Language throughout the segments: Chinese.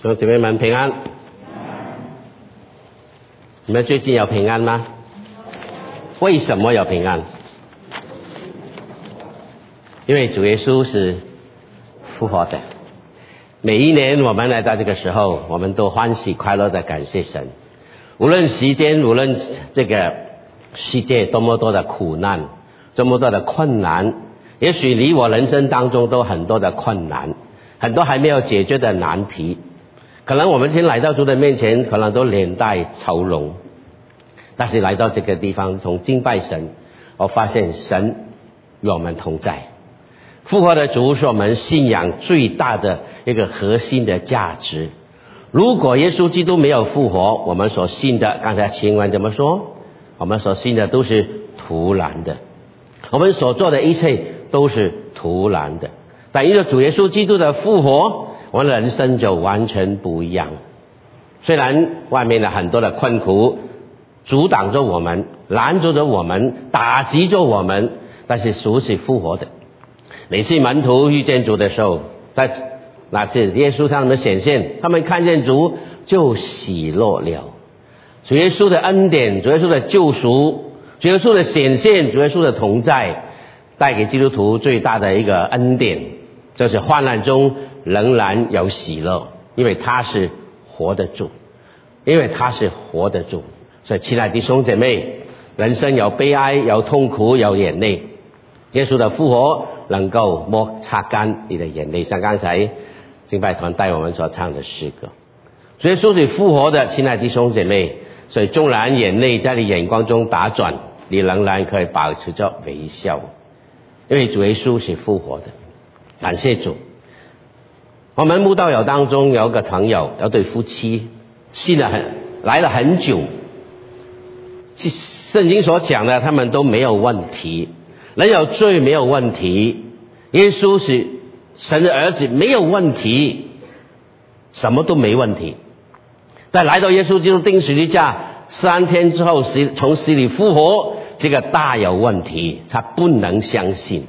弟兄姐妹们平安。你们最近有平安吗？为什么有平安？因为主耶稣是复活的。每一年我们来到这个时候，我们都欢喜快乐的感谢神。无论时间，无论这个世界多么多的苦难，这么多的困难，也许离我人生当中都很多的困难，很多还没有解决的难题。可能我们今天来到主的面前，可能都脸带愁容，但是来到这个地方，从敬拜神，我发现神与我们同在。复活的主是我们信仰最大的一个核心的价值。如果耶稣基督没有复活，我们所信的，刚才经文怎么说？我们所信的都是徒然的，我们所做的一切都是徒然的。但因为主耶稣基督的复活。我们人生就完全不一样。虽然外面的很多的困苦阻挡着我们、拦住着我们、打击着我们，但是主是复活的。每次门徒遇见主的时候，在那次耶稣向他们显现，他们看见主就喜乐了。主耶稣的恩典、主耶稣的救赎、主耶稣的显现、主耶稣的同在，带给基督徒最大的一个恩典，就是患难中。仍然有喜乐，因为他是活得住，因为他是活得住。所以，亲爱的弟兄姐妹，人生有悲哀，有痛苦，有眼泪。耶稣的复活能够抹擦干你的眼泪，像刚才敬拜团带我们所唱的诗歌。所以，说是复活的，亲爱的弟兄姐妹。所以，纵然眼泪在你眼光中打转，你仍然可以保持着微笑，因为主耶稣是复活的。感谢主。我们慕道友当中有个朋友，有对夫妻信了很来了很久，圣经所讲的他们都没有问题，人有罪没有问题，耶稣是神的儿子没有问题，什么都没问题，但来到耶稣基督钉十字架三天之后死从死里复活，这个大有问题，他不能相信。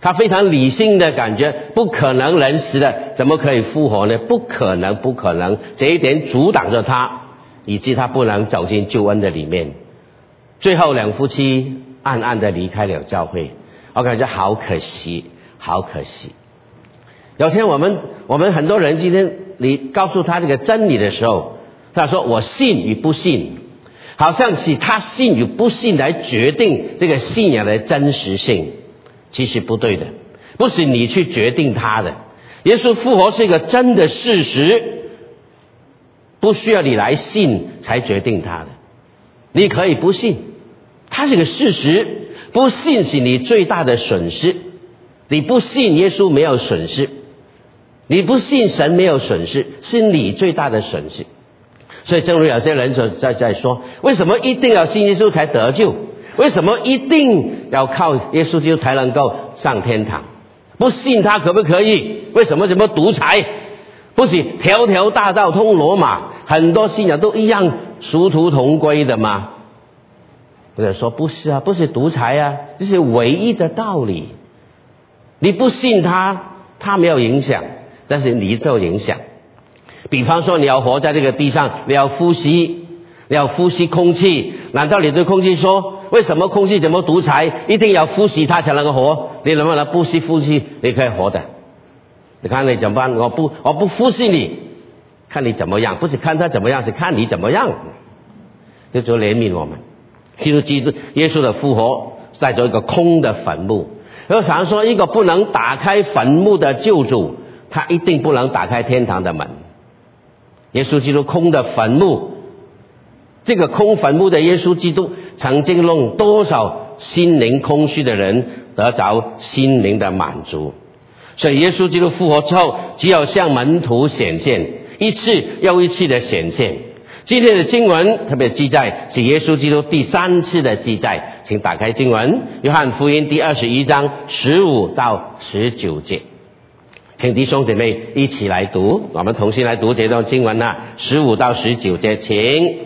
他非常理性的感觉，不可能人死了，怎么可以复活呢？不可能，不可能，这一点阻挡着他，以致他不能走进救恩的里面。最后两夫妻暗暗的离开了教会，我感觉好可惜，好可惜。有天我们我们很多人今天你告诉他这个真理的时候，他说我信与不信，好像是他信与不信来决定这个信仰的真实性。其实不对的，不是你去决定他的。耶稣复活是一个真的事实，不需要你来信才决定他的。你可以不信，它是个事实。不信是你最大的损失。你不信耶稣没有损失，你不信神没有损失，是你最大的损失。所以，正如有些人所在在说，为什么一定要信耶稣才得救？为什么一定要靠耶稣基督才能够上天堂？不信他可不可以？为什么什么独裁？不是条条大道通罗马，很多信仰都一样殊途同归的吗？或者说不是啊，不是独裁啊，这是唯一的道理。你不信他，他没有影响，但是你受影响。比方说，你要活在这个地上，你要呼吸，要呼吸空气，难道你对空气说？为什么空气怎么独裁？一定要呼吸它才能够活？你能不能不吸呼吸？你可以活的。你看你怎么办？我不，我不呼吸你，看你怎么样？不是看他怎么样，是看你怎么样。就主怜悯我们，基督基督耶稣的复活带着一个空的坟墓。我常说，一个不能打开坟墓的救主，他一定不能打开天堂的门。耶稣基督空的坟墓。这个空坟墓的耶稣基督，曾经让多少心灵空虚的人得着心灵的满足。所以耶稣基督复活之后，只有向门徒显现一次又一次的显现。今天的经文特别记载是耶稣基督第三次的记载，请打开经文，约翰福音第二十一章十五到十九节，请弟兄姐妹一起来读，我们同心来读这段经文呐，十五到十九节，请。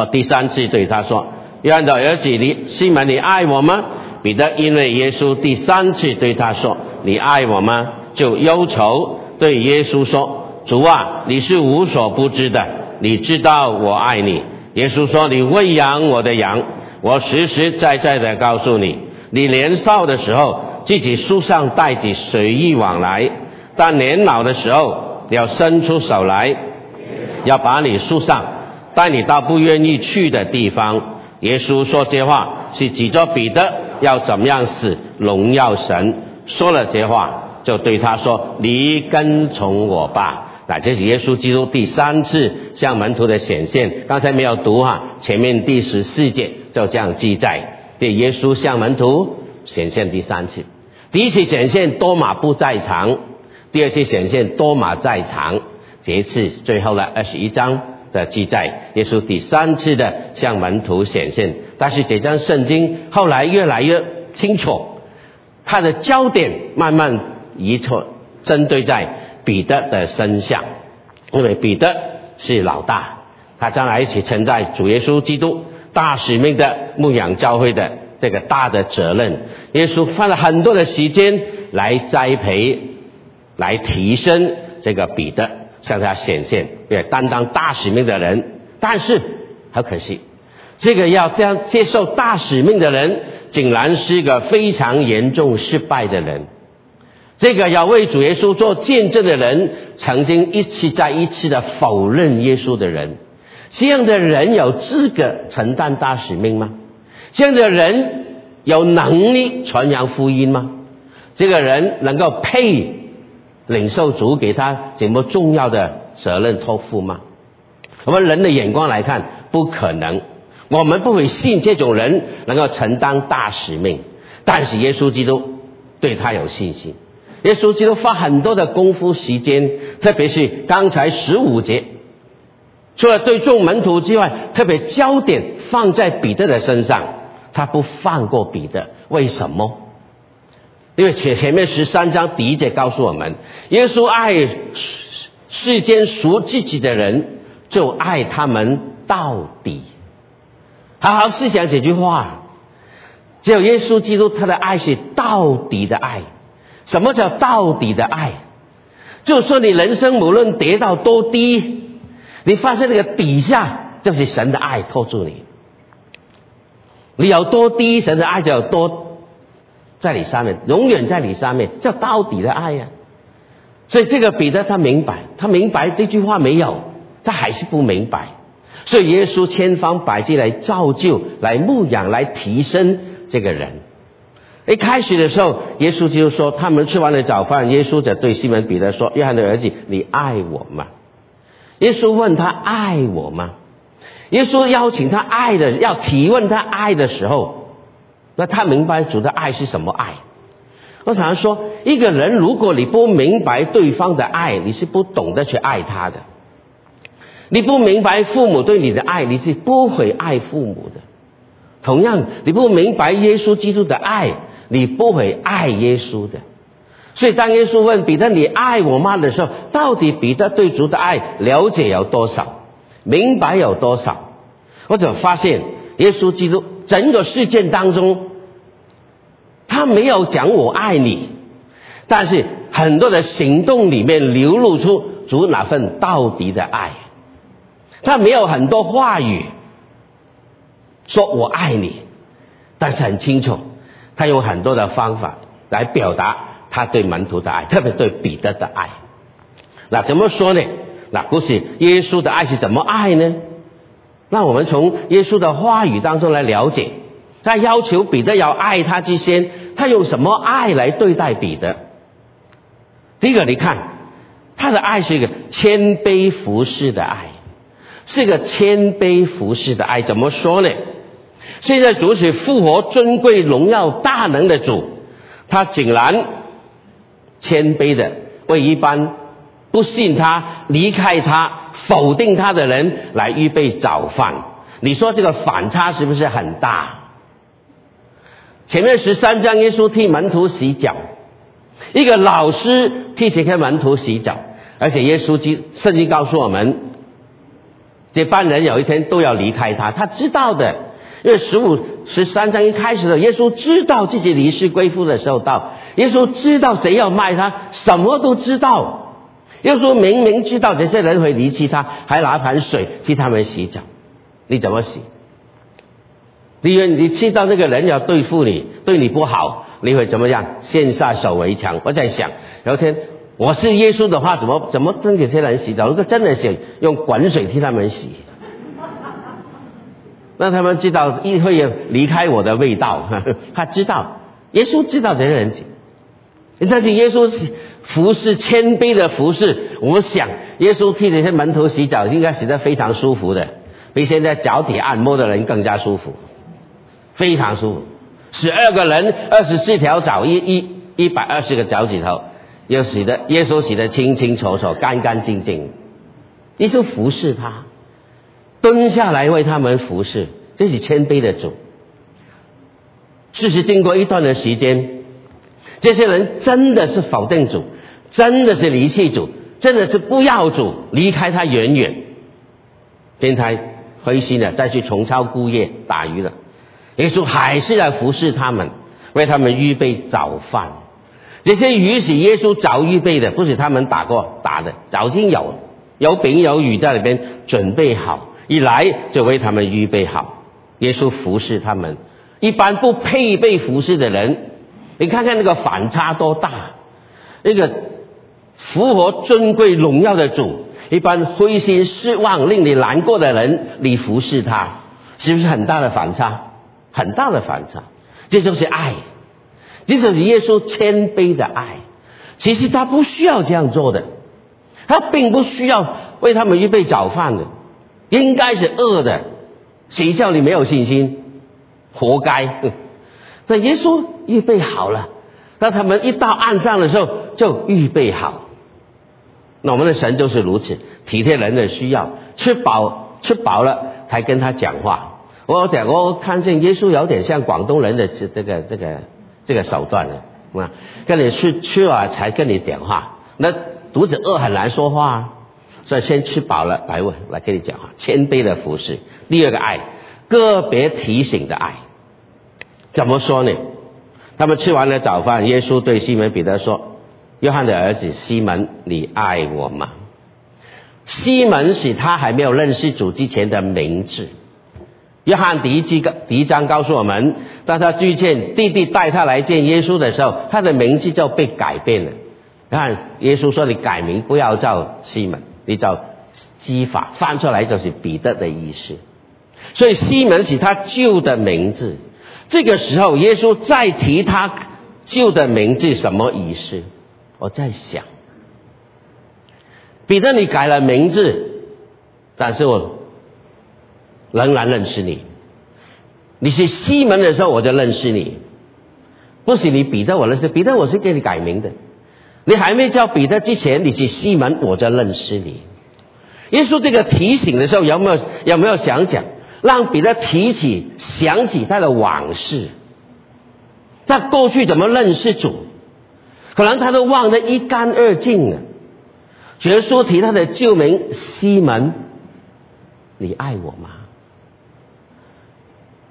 哦，第三次对他说：“约翰的儿子，你西门，你爱我吗？”彼得因为耶稣第三次对他说：“你爱我吗？”就忧愁对耶稣说：“主啊，你是无所不知的，你知道我爱你。”耶稣说：“你喂养我的羊。”我实实在在的告诉你，你年少的时候，自己树上带着随意往来；但年老的时候，要伸出手来，要把你树上带你到不愿意去的地方。耶稣说这话是指着彼得要怎么样死，荣耀神。说了这话，就对他说：“你跟从我吧。”那这是耶稣基督第三次向门徒的显现。刚才没有读哈，前面第十四节。就这样记载，对耶稣向门徒显现第三次，第一次显现多马不在场，第二次显现多马在场，这一次最后的二十一章的记载，耶稣第三次的向门徒显现。但是这张圣经后来越来越清楚，它的焦点慢慢移错，针对在彼得的身上，因为彼得是老大，他将来一起承载主耶稣基督。大使命的牧养教会的这个大的责任，耶稣花了很多的时间来栽培、来提升这个彼得，向他显现，也担当大使命的人。但是，很可惜，这个要这样接受大使命的人，竟然是一个非常严重失败的人。这个要为主耶稣做见证的人，曾经一次再一次的否认耶稣的人。这样的人有资格承担大使命吗？这样的人有能力传扬福音吗？这个人能够配领受主给他这么重要的责任托付吗？我们人的眼光来看，不可能。我们不会信这种人能够承担大使命。但是耶稣基督对他有信心。耶稣基督花很多的功夫时间，特别是刚才十五节。除了对众门徒之外，特别焦点放在彼得的身上，他不放过彼得。为什么？因为前前面十三章第一节告诉我们，耶稣爱世间属自己的人，就爱他们到底。好好思想这句话，只有耶稣基督他的爱是到底的爱。什么叫到底的爱？就是说，你人生无论跌到多低。你发现那个底下就是神的爱托住你，你有多低，神的爱就有多在你上面，永远在你上面，叫到底的爱呀。所以这个彼得他明白，他明白这句话没有，他还是不明白。所以耶稣千方百计来造就、来牧养、来提升这个人。一开始的时候，耶稣就说：“他们吃完了早饭，耶稣就对西门彼得说：‘约翰的儿子，你爱我吗？’”耶稣问他爱我吗？耶稣邀请他爱的，要提问他爱的时候，那他明白主的爱是什么爱？我常常说，一个人如果你不明白对方的爱，你是不懂得去爱他的。你不明白父母对你的爱，你是不会爱父母的。同样，你不明白耶稣基督的爱，你不会爱耶稣的。所以，当耶稣问彼得“你爱我吗”的时候，到底彼得对主的爱了解有多少，明白有多少？或者发现耶稣基督整个事件当中，他没有讲“我爱你”，但是很多的行动里面流露出主那份到底的爱。他没有很多话语说我爱你，但是很清楚，他用很多的方法来表达。他对门徒的爱，特别对彼得的爱，那怎么说呢？那故事耶稣的爱是怎么爱呢？那我们从耶稣的话语当中来了解，他要求彼得要爱他之先，他用什么爱来对待彼得？第一个，你看他的爱是一个谦卑服侍的爱，是一个谦卑服侍的爱。怎么说呢？现在主是复活、尊贵、荣耀、大能的主，他竟然。谦卑的为一般不信他、离开他、否定他的人来预备早饭。你说这个反差是不是很大？前面十三章，耶稣替门徒洗脚，一个老师替这些门徒洗脚，而且耶稣经圣经告诉我们，这班人有一天都要离开他，他知道的。因为十五、十三章一开始的，耶稣知道自己离世归父的时候到，耶稣知道谁要卖他，什么都知道。耶稣明明知道这些人会离弃他，还拿盆水替他们洗脚，你怎么洗？你以为你知道那个人要对付你，对你不好，你会怎么样？先下手为强。我在想，有一天我是耶稣的话，怎么怎么跟这些人洗澡？如果真的想用滚水替他们洗。让他们知道一会离开我的味道，他知道，耶稣知道这些人，但是耶稣服侍谦卑的服侍，我想耶稣替那些门徒洗脚，应该洗得非常舒服的，比现在脚底按摩的人更加舒服，非常舒服。十二个人，二十四条脚，一一一百二十个脚趾头，又洗得耶稣洗得清清楚楚、干干净净。耶稣服侍他。蹲下来为他们服侍，这是谦卑的主。事实经过一段的时间，这些人真的是否定主，真的是离弃主，真的是不要主，离开他远远。天台灰心的再去重操故业打鱼了。耶稣还是在服侍他们，为他们预备早饭。这些鱼是耶稣早预备的，不是他们打过打的，早已经有有饼有鱼在里边准备好。一来就为他们预备好，耶稣服侍他们。一般不配备服侍的人，你看看那个反差多大！那个符合尊贵荣耀的主，一般灰心失望、令你难过的人，你服侍他，是不是很大的反差？很大的反差，这就是爱，这就是耶稣谦卑的爱。其实他不需要这样做的，他并不需要为他们预备早饭的。应该是饿的，谁叫你没有信心？活该！那耶稣预备好了，那他们一到岸上的时候就预备好。那我们的神就是如此体贴人的需要，吃饱吃饱了才跟他讲话。我讲我看见耶稣有点像广东人的这这个这个这个手段了啊，跟你吃吃了才跟你讲话。那肚子饿很难说话。所以先吃饱了来问，来跟你讲哈，谦卑的服侍。第二个爱，个别提醒的爱，怎么说呢？他们吃完了早饭，耶稣对西门彼得说：“约翰的儿子西门，你爱我吗？”西门是他还没有认识主之前的名字。约翰第一季第一章告诉我们，当他遇见弟弟带他来见耶稣的时候，他的名字就被改变了。看耶稣说：“你改名，不要叫西门。”你叫基法翻出来就是彼得的意思，所以西门是他旧的名字。这个时候，耶稣再提他旧的名字，什么意思？我在想，彼得，你改了名字，但是我仍然认识你。你是西门的时候，我就认识你，不是你彼得，我认识彼得，我是给你改名的。你还没叫彼得之前，你去西门，我就认识你。耶稣这个提醒的时候，有没有有没有想讲，让彼得提起想起他的往事？他过去怎么认识主？可能他都忘得一干二净了。耶稣提他的旧名西门，你爱我吗？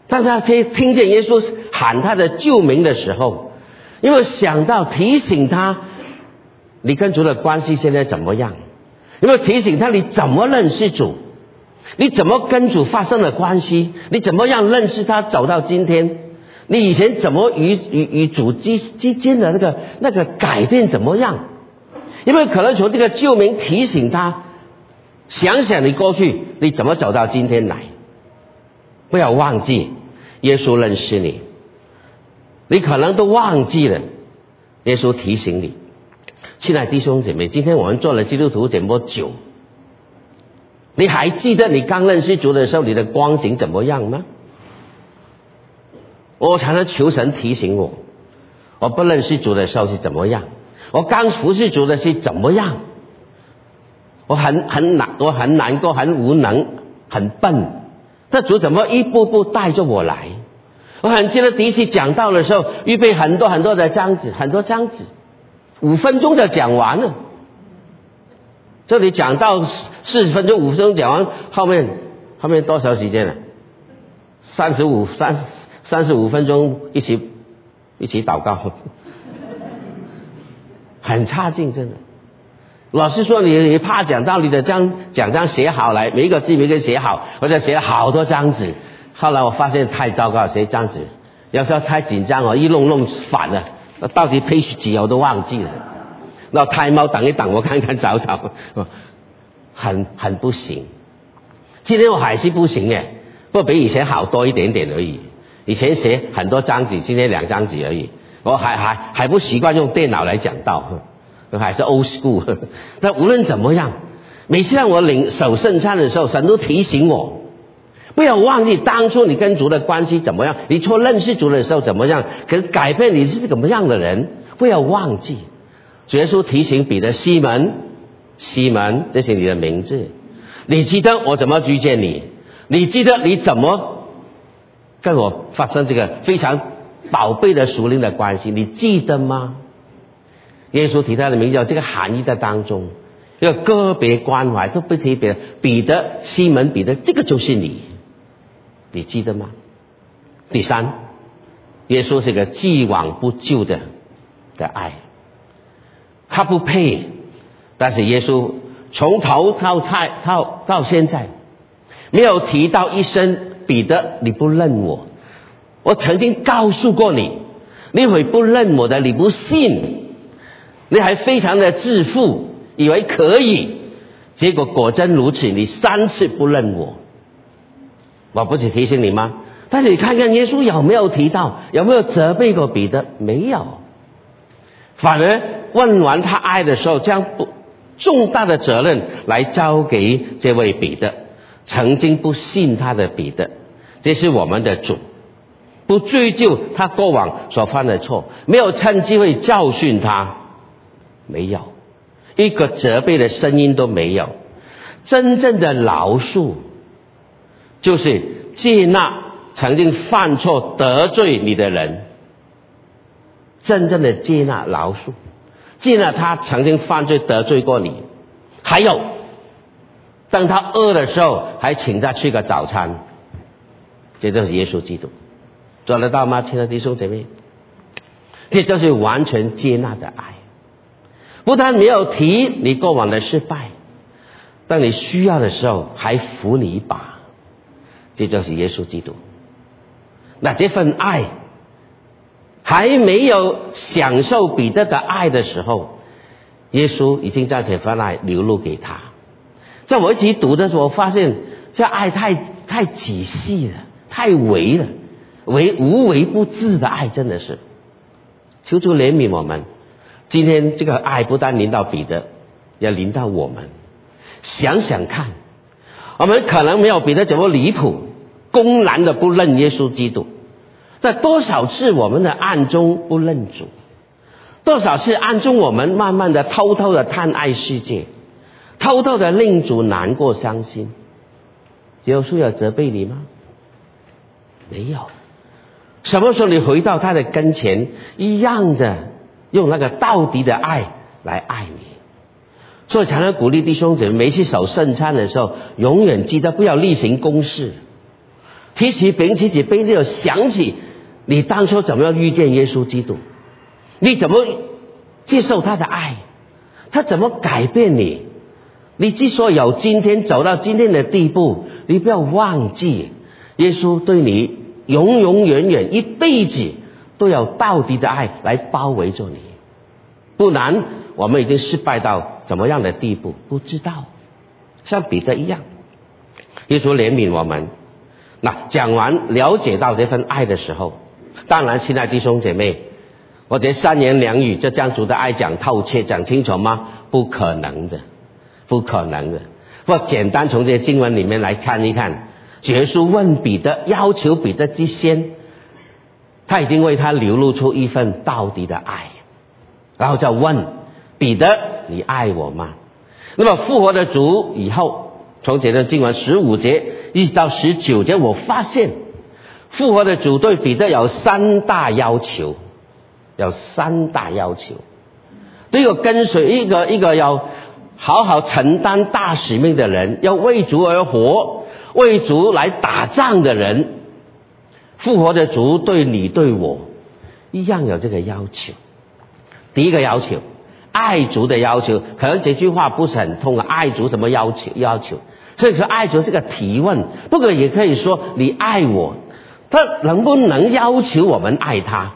当他听听见耶稣喊他的救名的时候，因为想到提醒他。你跟主的关系现在怎么样？有没有提醒他你怎么认识主？你怎么跟主发生了关系？你怎么样认识他走到今天？你以前怎么与与与主之之间的那个那个改变怎么样？因为可能从这个救名提醒他，想想你过去你怎么走到今天来？不要忘记耶稣认识你，你可能都忘记了耶稣提醒你。亲爱的弟兄姐妹，今天我们做了基督徒这么久，你还记得你刚认识主的时候你的光景怎么样吗？我常常求神提醒我，我不认识主的时候是怎么样，我刚服侍主的是怎么样，我很很难，我很难过，很无能，很笨。这主怎么一步步带着我来？我很记得第一次讲到的时候，预备很多很多的章子，很多章子，五分钟就讲完了。这里讲到四十分钟，五分钟讲完，后面后面多少时间了？三十五三三十五分钟，一起一起祷告，很差劲，真的。老师说你你怕讲道理的，将讲章写好来，每一个字每个写好，或者写了好多张纸。后来我发现太糟糕，写张纸，有时候太紧张哦，一弄弄反了，到底 page 几我都忘记了。那胎猫等一等，我看看找找，很很不行。今天我还是不行耶，不比以前好多一点点而已。以前写很多张纸，今天两张纸而已。我还还还不习惯用电脑来讲道。还是 old school，但无论怎么样，每次让我领守圣餐的时候，神都提醒我，不要忘记当初你跟主的关系怎么样，你初认识主的时候怎么样，可是改变你是怎么样的人，不要忘记。主耶稣提醒彼得西门，西门，这是你的名字，你记得我怎么遇见你？你记得你怎么跟我发生这个非常宝贝的属灵的关系？你记得吗？耶稣提他的名叫这个含义在当中，一个别关怀，这不提别彼得、西门、彼得，这个就是你，你记得吗？第三，耶稣是个既往不咎的的爱，他不配，但是耶稣从头到太到到现在，没有提到一声彼得，你不认我，我曾经告诉过你，你会不认我的，你不信。你还非常的自负，以为可以，结果果真如此。你三次不认我，我不是提醒你吗？但是你看看耶稣有没有提到，有没有责备过彼得？没有，反而问完他爱的时候，将不重大的责任来交给这位彼得，曾经不信他的彼得，这是我们的主，不追究他过往所犯的错，没有趁机会教训他。没有。一个责备的声音都没有，真正的饶恕就是接纳曾经犯错得罪你的人，真正的接纳饶恕，接纳他曾经犯罪得罪过你，还有当他饿的时候还请他吃个早餐，这就是耶稣基督。做得到吗？亲爱的弟兄姐妹，这就是完全接纳的爱。不但没有提你过往的失败，当你需要的时候还扶你一把，这就是耶稣基督。那这份爱还没有享受彼得的爱的时候，耶稣已经将这份爱流露给他。在我一起读的时候，我发现这爱太太仔细了，太为了，为无微不至的爱，真的是求主怜悯我们。今天这个爱不但临到彼得，要临到我们。想想看，我们可能没有彼得这么离谱，公然的不认耶稣基督。在多少次我们的暗中不认主，多少次暗中我们慢慢的偷偷的贪爱世界，偷偷的令主难过伤心。耶稣有责备你吗？没有。什么时候你回到他的跟前，一样的。用那个到底的爱来爱你，所以常常鼓励弟兄姊妹，每次守圣餐的时候，永远记得不要例行公事，提起饼，提起杯，你要想起你当初怎么样遇见耶稣基督，你怎么接受他的爱，他怎么改变你，你之所以有今天走到今天的地步，你不要忘记耶稣对你永永远远一辈子。都有到底的爱来包围着你，不然我们已经失败到怎么样的地步？不知道，像彼得一样，耶稣怜悯我们。那讲完了解到这份爱的时候，当然，亲爱的弟兄姐妹，我这三言两语就将主的爱讲透彻、讲清楚吗？不可能的，不可能的。或简单从这些经文里面来看一看，耶稣问彼得，要求彼得之先。他已经为他流露出一份到底的爱，然后再问彼得：“你爱我吗？”那么复活的主以后，从这段经文十五节一直到十九节，我发现复活的主对彼得有三大要求，有三大要求。这个跟随一个一个要好好承担大使命的人，要为主而活、为主来打仗的人，复活的主对你对我一样有这个要求。第一个要求。爱族的要求，可能这句话不是很通啊。爱族什么要求？要求，所以说爱主是个提问，不过也可以说你爱我，他能不能要求我们爱他？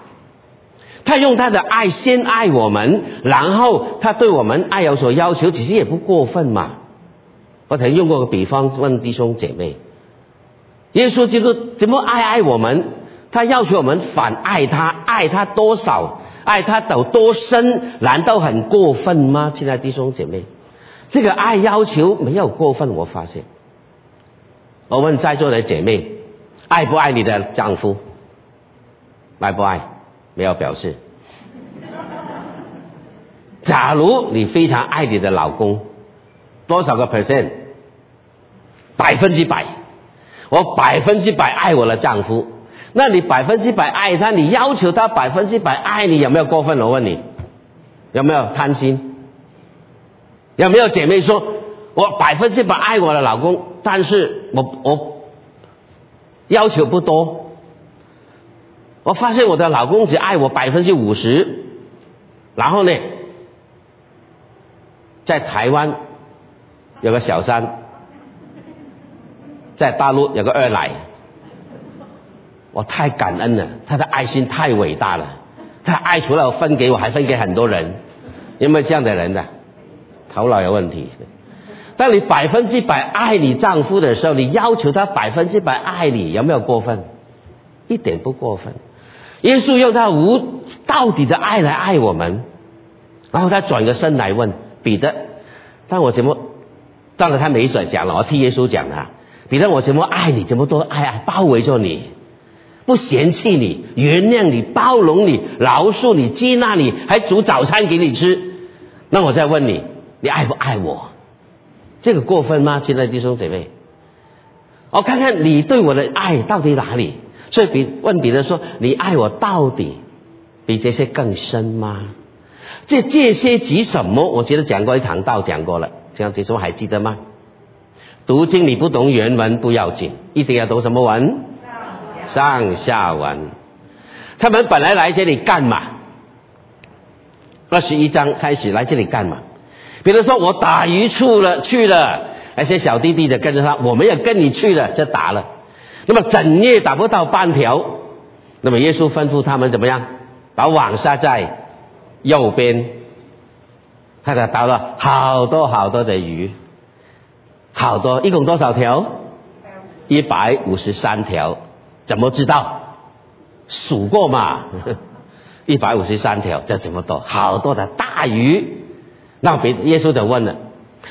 他用他的爱先爱我们，然后他对我们爱有所要求，其实也不过分嘛。我曾经用过个比方问弟兄姐妹：耶稣基督怎么爱爱我们？他要求我们反爱他，爱他多少？爱他有多深，难道很过分吗？亲爱的弟兄姐妹，这个爱要求没有过分，我发现。我问在座的姐妹，爱不爱你的丈夫？爱不爱？没有表示。假如你非常爱你的老公，多少个 percent？百分之百。我百分之百爱我的丈夫。那你百分之百爱他，你要求他百分之百爱你，有没有过分？我问你，有没有贪心？有没有姐妹说，我百分之百爱我的老公，但是我我要求不多，我发现我的老公只爱我百分之五十，然后呢，在台湾有个小三，在大陆有个二奶。我太感恩了，他的爱心太伟大了，他爱除了分给我，还分给很多人，有没有这样的人的？头脑有问题。当你百分之百爱你丈夫的时候，你要求他百分之百爱你，有没有过分？一点不过分。耶稣用他无到底的爱来爱我们，然后他转个身来问彼得：“但我怎么？当然他没说讲了，我替耶稣讲啊，你让，我怎么爱你？怎么多爱啊？包围着你。”不嫌弃你，原谅你，包容你，饶恕你，接纳你，还煮早餐给你吃。那我再问你，你爱不爱我？这个过分吗？亲爱的弟兄姐妹，我看看你对我的爱到底哪里？所以比问别人说：“你爱我到底比这些更深吗？”这这些及什么？我记得讲过一堂道，讲过了。这样子说还记得吗？读经你不懂原文不要紧，一定要读什么文？上下文，他们本来来这里干嘛？二十一章开始来这里干嘛？比如说我打鱼处了去了，那些小弟弟的跟着他，我们也跟你去了，就打了。那么整夜打不到半条，那么耶稣吩咐他们怎么样？把网撒在右边，他才打了好多好多的鱼，好多，一共多少条？一百五十三条。怎么知道？数过嘛？一百五十三条，这怎么多？好多的大鱼。那别耶稣就问了：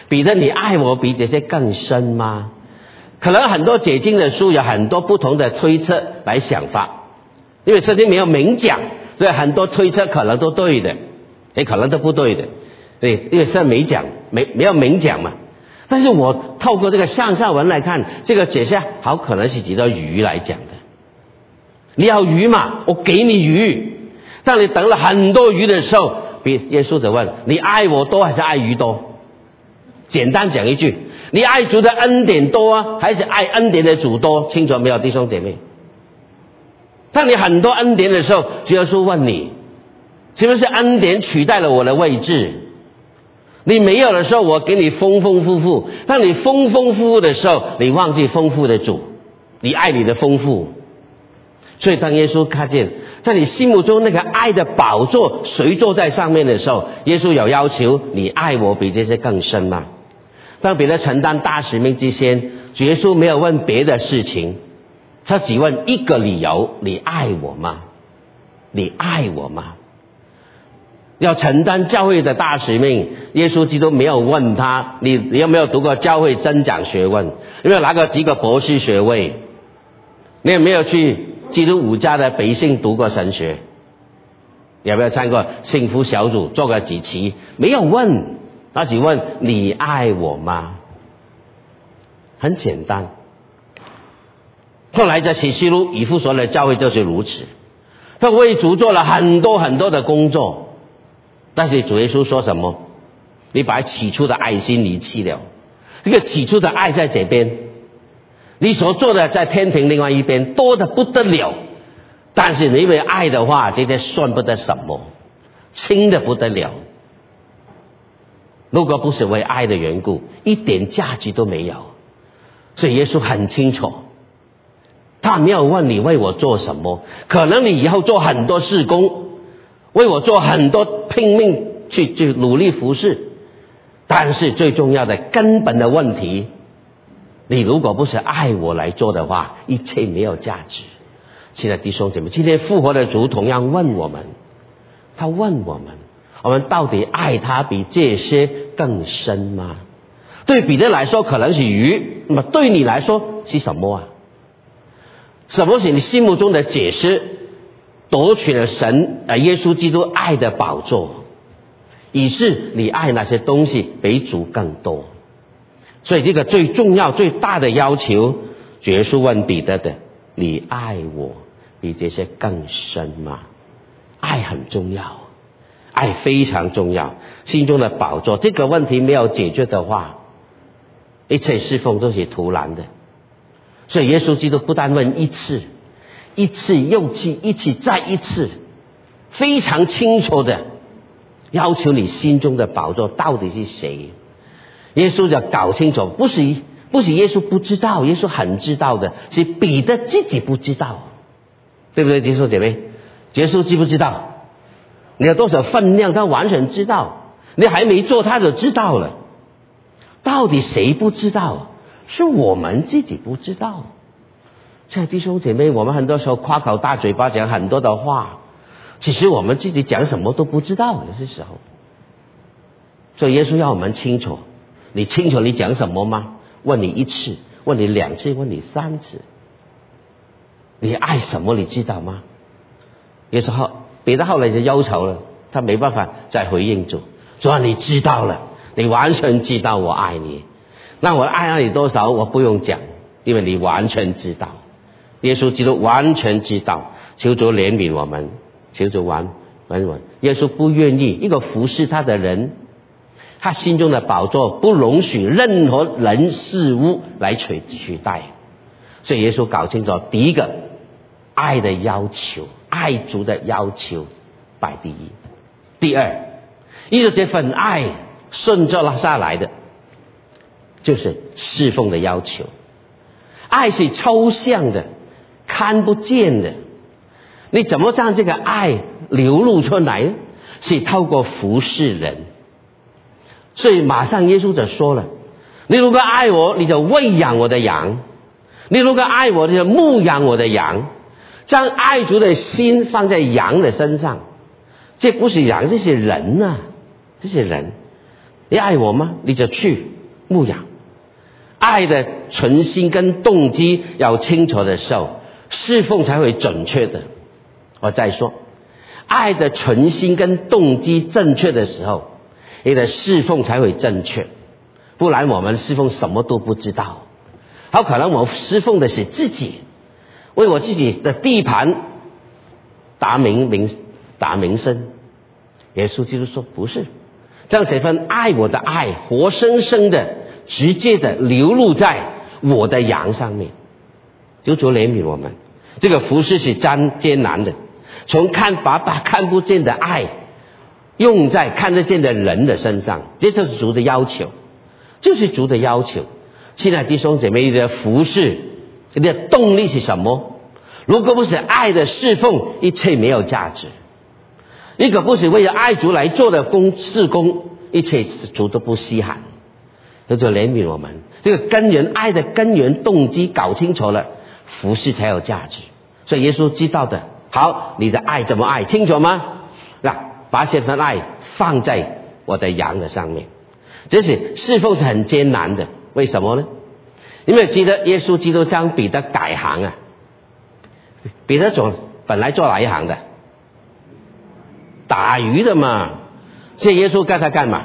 彼得，你爱我比这些更深吗？可能很多解经的书有很多不同的推测来想法，因为圣经没有明讲，所以很多推测可能都对的，也可能都不对的。对，因为圣经没讲，没没有明讲嘛。但是我透过这个上下文来看，这个解释好可能是指到鱼来讲的。你要鱼嘛？我给你鱼。当你等了很多鱼的时候，比耶稣就问：你爱我多还是爱鱼多？简单讲一句：你爱主的恩典多啊，还是爱恩典的主多？清楚没有，弟兄姐妹？当你很多恩典的时候，主耶稣问你：是不是恩典取代了我的位置？你没有的时候，我给你丰丰富富；当你丰丰富富的时候，你忘记丰富的主，你爱你的丰富。所以，当耶稣看见在你心目中那个爱的宝座谁坐在上面的时候，耶稣有要求你爱我比这些更深吗？当别人承担大使命之前，耶稣没有问别的事情，他只问一个理由：你爱我吗？你爱我吗？要承担教会的大使命，耶稣基督没有问他：你你有没有读过教会增长学问？有没有拿过几个博士学位？你有没有去？基督五家的百姓读过神学，有没有参过幸福小组？做过几期？没有问，他只问你爱我吗？很简单。后来在启示录以父所的教会就是如此，他为主做了很多很多的工作，但是主耶稣说什么？你把起初的爱心离弃了，这个起初的爱在这边，你所做的在天平另外一边多的不得了，但是你因为爱的话，这些算不得什么，轻的不得了。如果不是为爱的缘故，一点价值都没有。所以耶稣很清楚，他没有问你为我做什么，可能你以后做很多事工，为我做很多拼命去去努力服侍，但是最重要的根本的问题，你如果不是爱我来做的话，一切没有价值。亲爱的弟兄姐妹，今天复活的主同样问我们，他问我们。我们到底爱他比这些更深吗？对彼得来说可能是鱼，那么对你来说是什么啊？什么是你心目中的解释？夺取了神啊，耶稣基督爱的宝座，以是你爱那些东西比主更多。所以这个最重要、最大的要求，耶稣问彼得的：你爱我比这些更深吗？爱很重要。爱非常重要，心中的宝座。这个问题没有解决的话，一切侍奉都是徒然的。所以耶稣基督不但问一次，一次又去，一次再一次，非常清楚的要求你心中的宝座到底是谁。耶稣就搞清楚，不是不是耶稣不知道，耶稣很知道的，是彼得自己不知道，对不对？结束姐妹，结束知不知道？你有多少分量？他完全知道，你还没做，他就知道了。到底谁不知道？是我们自己不知道。亲爱的弟兄姐妹，我们很多时候夸口大嘴巴讲很多的话，其实我们自己讲什么都不知道。有些时候，所以耶稣要我们清楚，你清楚你讲什么吗？问你一次，问你两次，问你三次，你爱什么？你知道吗？耶稣好。彼得后来就忧愁了，他没办法再回应主。主啊，你知道了，你完全知道我爱你。那我爱了你多少，我不用讲，因为你完全知道。耶稣基督完全知道，求主怜悯我们，求主完完完。耶稣不愿意一个服侍他的人，他心中的宝座不容许任何人事物来取取代。所以耶稣搞清楚第一个爱的要求。爱主的要求摆第一，第二，因为这份爱顺着了下来的，就是侍奉的要求。爱是抽象的，看不见的，你怎么让这个爱流露出来呢？是透过服侍人。所以马上耶稣就说了：“你如果爱我，你就喂养我的羊；你如果爱我，你就牧养我的羊。”将爱主的心放在羊的身上，这不是羊，这是人呐，这些人，你爱我吗？你就去牧养。爱的存心跟动机要清楚的时候，侍奉才会准确的。我再说，爱的存心跟动机正确的时候，你的侍奉才会正确。不然我们侍奉什么都不知道，好可能我侍奉的是自己。为我自己的地盘打名名打名声，耶稣基督说不是，这样写份爱我的爱活生生的、直接的流露在我的羊上面，就主怜悯我们。这个服饰是艰艰难的，从看把把看不见的爱用在看得见的人的身上，这就是主的要求，就是主的要求。亲爱的弟兄姐妹你的服饰。你的动力是什么？如果不是爱的侍奉，一切没有价值。一个不是为了爱主来做的工事工，一切主都不稀罕。他就怜悯我们，这个根源爱的根源动机搞清楚了，服侍才有价值。所以耶稣知道的，好，你的爱怎么爱清楚吗？那把这份爱放在我的羊的上面，这是侍奉是很艰难的，为什么呢？有没有记得耶稣基督将彼得改行啊？彼得总本来做哪一行的？打鱼的嘛。这耶稣叫他干嘛？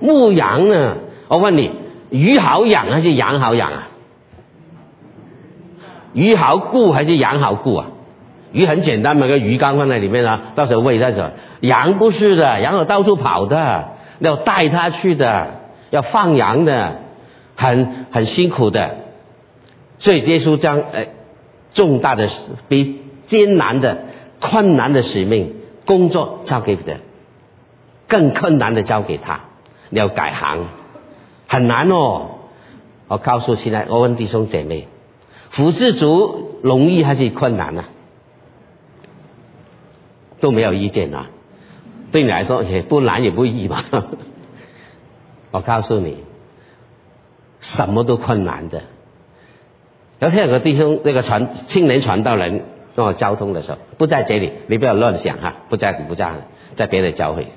牧羊呢？我问你，鱼好养还是羊好养啊？鱼好顾还是羊好顾啊？鱼很简单嘛，个鱼缸放在里面啊，到时候喂它走。羊不是的，羊要到处跑的，要带它去的，要放羊的，很很辛苦的。所以耶稣将呃重大的、比艰难的、困难的使命工作交给的，更困难的交给他，你要改行，很难哦。我告诉现在，我问弟兄姐妹，服侍主容易还是困难呢？都没有意见啊。对你来说也不难也不易嘛。我告诉你，什么都困难的。有天有个弟兄，那个传青年传道人跟我交通的时候，不在这里，你不要乱想哈，不在不在，在别的教会。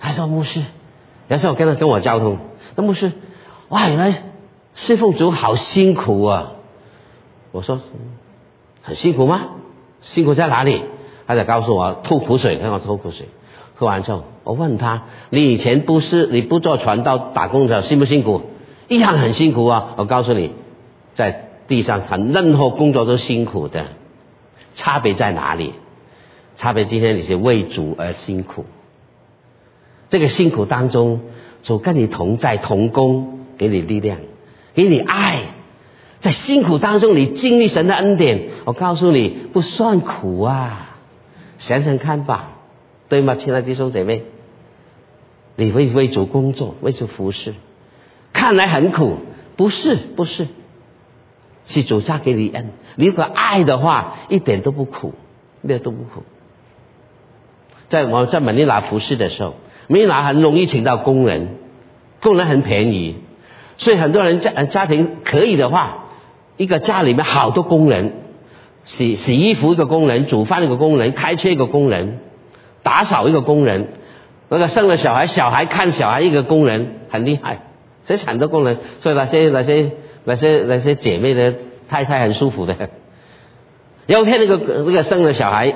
他说牧师，有时候跟他跟我交通，那牧师，哇，原来侍奉主好辛苦啊！我说很辛苦吗？辛苦在哪里？他就告诉我吐苦水，跟我吐苦水。喝完之后，我问他：你以前不是你不做传道打工的辛不辛苦？一样很辛苦啊！我告诉你，在地上谈任何工作都辛苦的，差别在哪里？差别今天你是为主而辛苦，这个辛苦当中，主跟你同在同工，给你力量，给你爱，在辛苦当中你经历神的恩典，我告诉你不算苦啊！想想看吧，对吗，亲爱的弟兄姐妹？你为为主工作，为主服侍，看来很苦，不是，不是。是主下给你恩，你如果爱的话，一点都不苦，一点都不苦。在我在门尼拉服侍的时候，门尼拉很容易请到工人，工人很便宜，所以很多人家家庭可以的话，一个家里面好多工人，洗洗衣服一个工人，煮饭一个工人，开车一个工人，打扫一个工人，那个生了小孩，小孩看小孩一个工人，很厉害，所以很多工人，所以那些那些。那些那些姐妹的太太很舒服的。有一天那个那个生了小孩，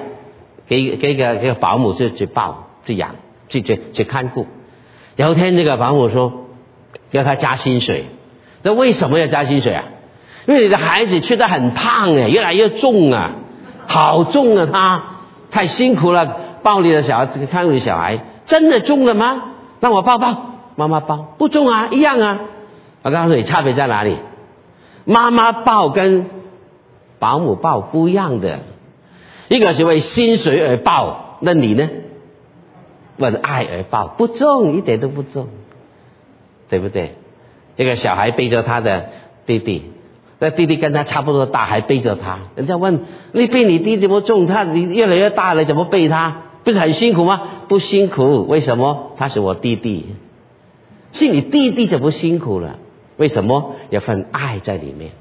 给给个给个保姆去去抱去养去去去看顾。有一天那个保姆说要他加薪水，那为什么要加薪水啊？因为你的孩子吃的很胖哎，越来越重啊，好重啊他，太辛苦了，抱你的小孩子看顾你小孩，真的重了吗？让我抱抱，妈妈抱，不重啊，一样啊。我告诉你差别在哪里？妈妈抱跟保姆抱不一样的，一个是为薪水而抱，那你呢？为爱而抱，不重，一点都不重，对不对？一个小孩背着他的弟弟，那弟弟跟他差不多大，还背着他。人家问你背你弟怎么重？他你越来越大了，怎么背他？不是很辛苦吗？不辛苦，为什么？他是我弟弟，是你弟弟就不辛苦了。为什么有份爱在里面？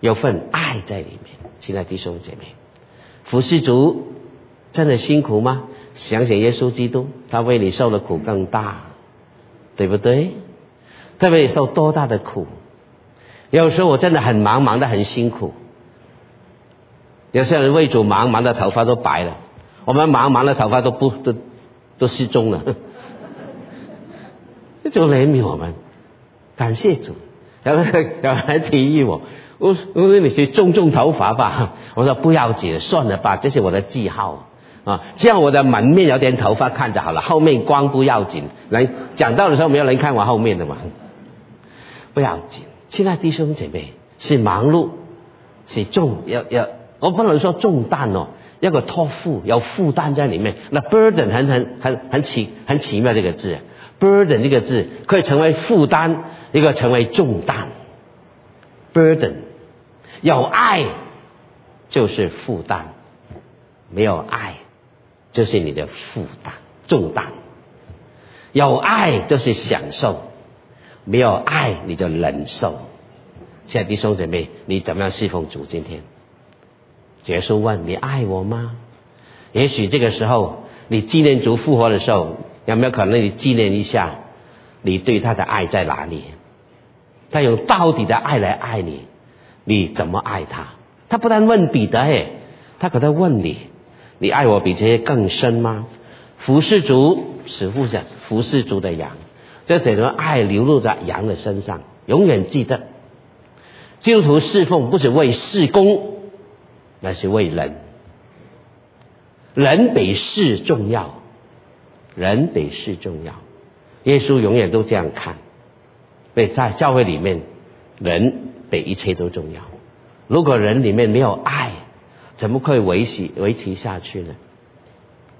有份爱在里面，亲爱的弟兄姐妹，服侍主真的辛苦吗？想想耶稣基督，他为你受的苦更大，对不对？他为你受多大的苦？有时候我真的很忙，忙得很辛苦。有些人为主忙，忙的头发都白了；我们忙，忙的头发都不都都失踪了。主怜悯我们，感谢主。有人有人提议我，我我说你去种种头发吧。我说不要紧，算了吧，这是我的记号啊。这样我的门面有点头发看着好了，后面光不要紧。来讲到的时候没有人看我后面的嘛，不要紧。亲爱弟兄姐妹，是忙碌，是重要要，我不能说重担哦，要个托付，有负担在里面。那 burden 很很很很奇很奇妙这个字。burden 这个字可以成为负担，一个成为重担。burden 有爱就是负担，没有爱就是你的负担重担。有爱就是享受，没有爱你就忍受。亲爱的弟兄姐妹，你怎么样侍奉主？今天，耶稣问你爱我吗？也许这个时候，你纪念主复活的时候。有没有可能你纪念一下，你对他的爱在哪里？他用到底的爱来爱你，你怎么爱他？他不但问彼得，哎，他可能问你：你爱我比这些更深吗？服侍主是互相服侍主的羊，这整个爱流露在羊的身上，永远记得，基督徒侍奉不是为事工，那是为人，人比事重要，人比事重要。耶稣永远都这样看，所以在教会里面，人比一切都重要。如果人里面没有爱，怎么可以维系维持下去呢？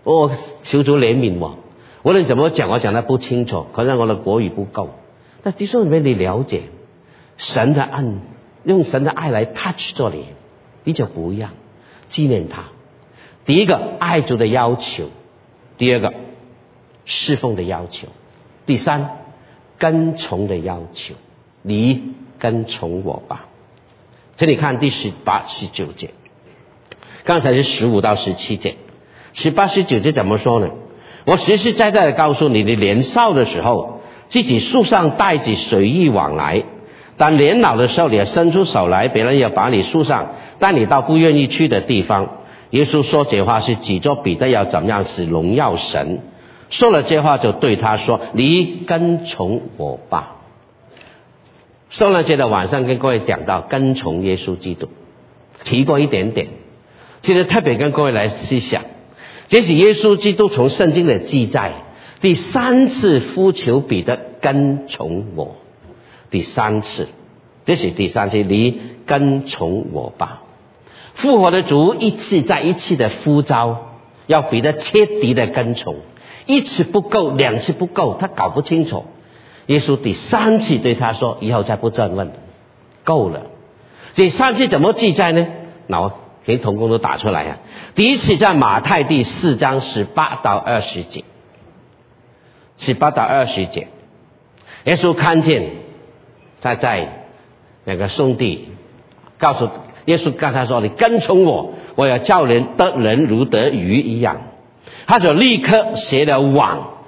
我求主怜悯我，无论怎么讲，我讲的不清楚，可能我的国语不够。但弟兄里面你了解神的恩，用神的爱来 touch 做你，你就不一样，纪念他。第一个爱主的要求，第二个侍奉的要求。第三，跟从的要求，你跟从我吧。请你看第十八、十九节，刚才是十五到十七节，十八、十九节怎么说呢？我实实在在的告诉你，你年少的时候，自己树上带着随意往来；当年老的时候，你要伸出手来，别人要把你树上带你到不愿意去的地方。耶稣说这话是指着彼得要怎么样使荣耀神。说了这话，就对他说：“你跟从我吧。”圣诞节的晚上跟各位讲到跟从耶稣基督，提过一点点。现在特别跟各位来思想，这是耶稣基督从圣经的记载第三次呼求彼得跟从我，第三次，这是第三次，你跟从我吧。复活的主一次再一次的呼召，要彼得彻底的跟从。一次不够，两次不够，他搞不清楚。耶稣第三次对他说：“以后再不这问，够了。”这三次怎么记载呢？那我给童工都打出来啊。第一次在马太第四章十八到二十节，十八到二十节，耶稣看见他在那个兄弟，告诉耶稣跟他说：“你跟从我，我要叫人得人如得鱼一样。”他就立刻携了网，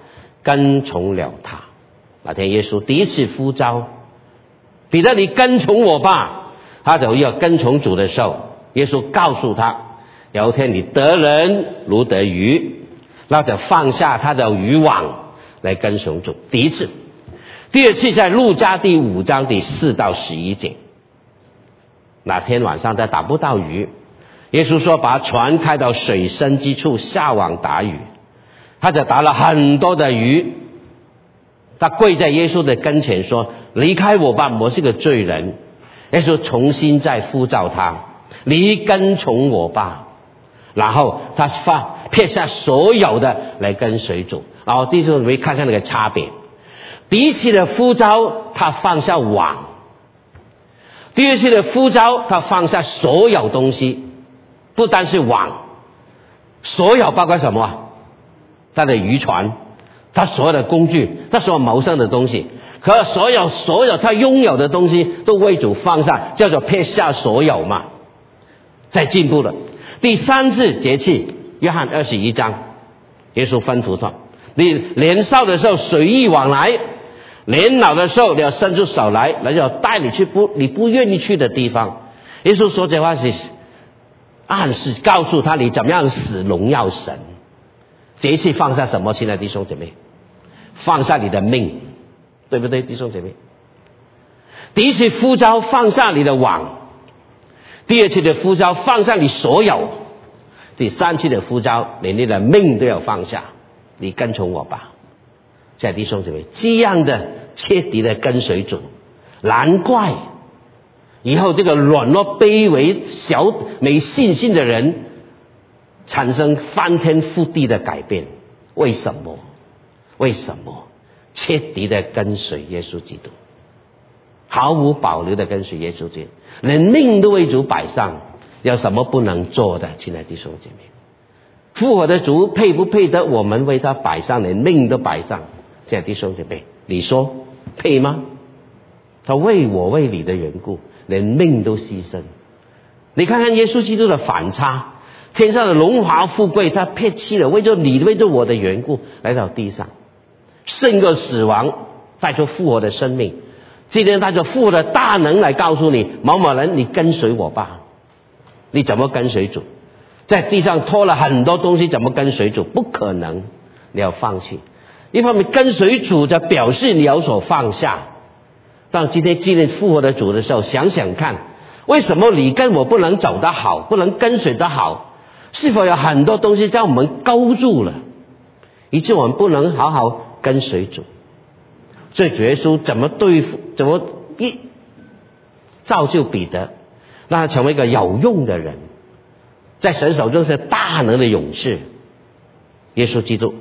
跟从了他。那天耶稣第一次呼召彼得，你跟从我吧。他就要跟从主的时候，耶稣告诉他：有一天你得人如得鱼，那就放下他的渔网来跟从主。第一次，第二次在路加第五章第四到十一节。那天晚上他打不到鱼。耶稣说：“把船开到水深之处，下网打鱼。”他就打了很多的鱼。他跪在耶稣的跟前说：“离开我吧，我是个罪人。”耶稣重新再呼召他：“你跟从我吧。”然后他放撇下所有的来跟随主。然后弟兄们看看那个差别。第一次的呼召，他放下网；第二次的呼召，他放下所有东西。不单是网，所有包括什么？他的渔船，他所有的工具，他所有谋生的东西，可所有所有他拥有的东西都为主放下，叫做撇下所有嘛。在进步了。第三次节气，约翰二十一章，耶稣吩咐他：你年少的时候随意往来，年老的时候你要伸出手来，人要带你去不你不愿意去的地方。耶稣说这话是。暗示告诉他你怎么样死荣耀神，这次放下什么？亲爱的弟兄姐妹，放下你的命，对不对，弟兄姐妹？第一次呼召放下你的网，第二次的呼召放下你所有，第三次的呼召连你的命都要放下，你跟从我吧，亲爱的弟兄姐妹，这样的彻底的跟随主，难怪。以后这个软弱、卑微、小、没信心的人，产生翻天覆地的改变。为什么？为什么？彻底的跟随耶稣基督，毫无保留的跟随耶稣基督，连命都为主摆上，有什么不能做的？亲爱的弟兄姐妹，复活的主配不配得我们为他摆上，连命都摆上？亲爱的弟兄姐妹，你说配吗？他为我为你的缘故。连命都牺牲，你看看耶稣基督的反差，天上的荣华富贵，他撇弃了，为着你，为着我的缘故来到地上，胜过死亡，带着复活的生命。今天带着复活的大能来告诉你，某某人，你跟随我吧。你怎么跟随主？在地上拖了很多东西，怎么跟随主？不可能，你要放弃。一方面跟随主，就表示你有所放下。当今天纪念复活的主的时候，想想看，为什么你跟我不能走得好，不能跟随得好？是否有很多东西将我们勾住了，以致我们不能好好跟随主？所以主耶稣怎么对付？怎么一造就彼得，让他成为一个有用的人，在神手中是大能的勇士。耶稣基督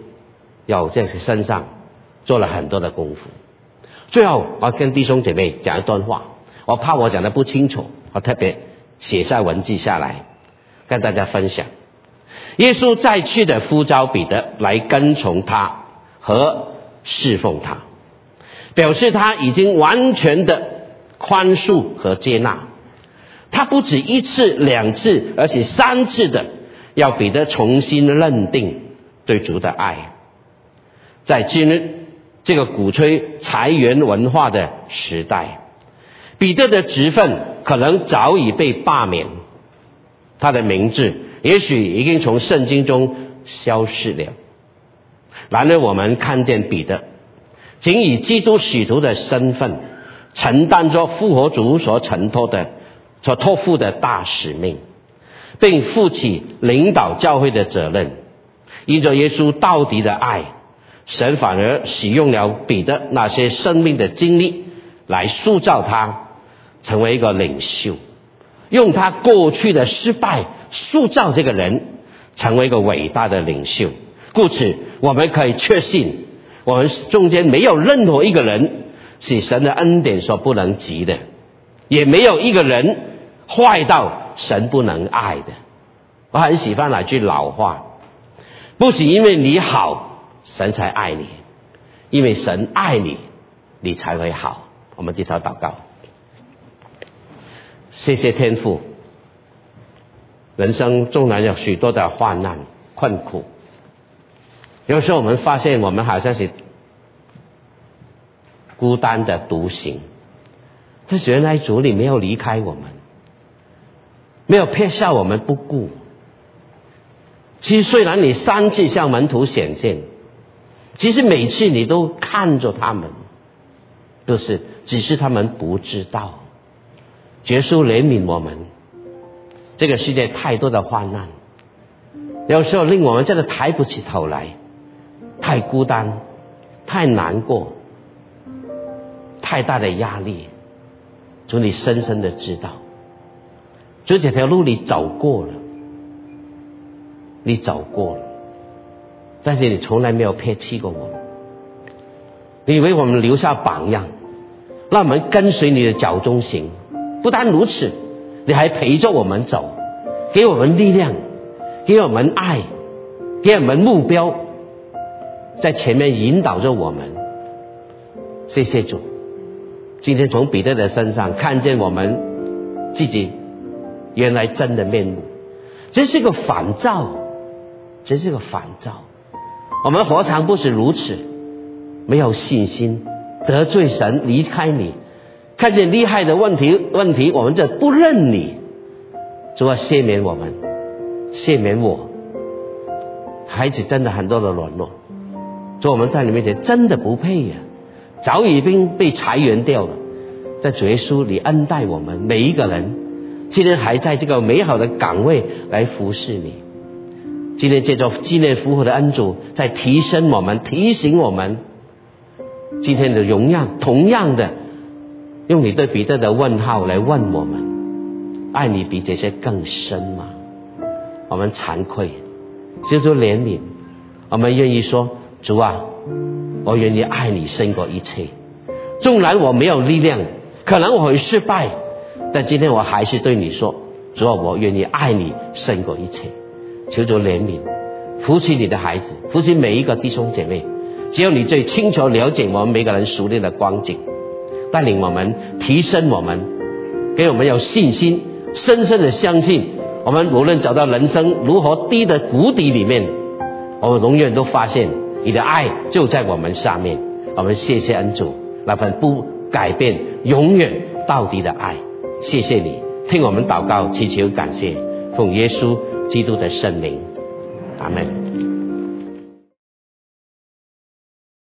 要在身上做了很多的功夫。最后，我跟弟兄姐妹讲一段话，我怕我讲的不清楚，我特别写下文字下来，跟大家分享。耶稣再次的呼召彼得来跟从他和侍奉他，表示他已经完全的宽恕和接纳。他不止一次、两次，而且三次的要彼得重新认定对主的爱。在今日。这个鼓吹裁员文化的时代，彼得的职分可能早已被罢免，他的名字也许已经从圣经中消失了。然而，我们看见彼得，仅以基督使徒的身份，承担着复活主所承托的、所托付的大使命，并负起领导教会的责任，因着耶稣到底的爱。神反而使用了彼得那些生命的经历，来塑造他成为一个领袖，用他过去的失败塑造这个人成为一个伟大的领袖。故此，我们可以确信，我们中间没有任何一个人是神的恩典所不能及的，也没有一个人坏到神不能爱的。我很喜欢那句老话：不是因为你好。神才爱你，因为神爱你，你才会好。我们低头祷告，谢谢天父。人生纵然有许多的患难困苦，有时候我们发现我们好像是孤单的独行，这原来主你没有离开我们，没有撇下我们不顾。其实虽然你三次向门徒显现。其实每次你都看着他们，都是只是他们不知道。耶稣怜悯我们，这个世界太多的患难，有时候令我们真的抬不起头来，太孤单，太难过，太大的压力。主，你深深的知道，就这条路你走过了，你走过了。但是你从来没有撇弃过我，你为我们留下榜样，让我们跟随你的脚中行。不但如此，你还陪着我们走，给我们力量，给我们爱，给我们目标，在前面引导着我们。谢谢主，今天从彼得的身上看见我们自己原来真的面目，这是个反照，这是个反照。我们何尝不是如此？没有信心，得罪神，离开你，看见厉害的问题，问题我们就不认你。主啊，赦免我们，赦免我。孩子真的很多的软弱，主，我们在你面前真的不配呀，早已经被裁员掉了。在主耶稣，你恩待我们每一个人，今天还在这个美好的岗位来服侍你。今天借着纪念复活的恩主，在提升我们，提醒我们，今天的荣耀，同样的，用你对彼得的问号来问我们：爱你比这些更深吗？我们惭愧，接受怜悯，我们愿意说：主啊，我愿意爱你胜过一切。纵然我没有力量，可能我会失败，但今天我还是对你说：主啊，我愿意爱你胜过一切。求主怜悯，扶持你的孩子，扶持每一个弟兄姐妹。只有你最清楚了解我们每个人熟练的光景，带领我们提升我们，给我们有信心，深深的相信，我们无论走到人生如何低的谷底里面，我们永远都发现你的爱就在我们下面。我们谢谢恩主那份不改变、永远到底的爱。谢谢你听我们祷告，祈求感谢，奉耶稣。基督的圣灵，阿门。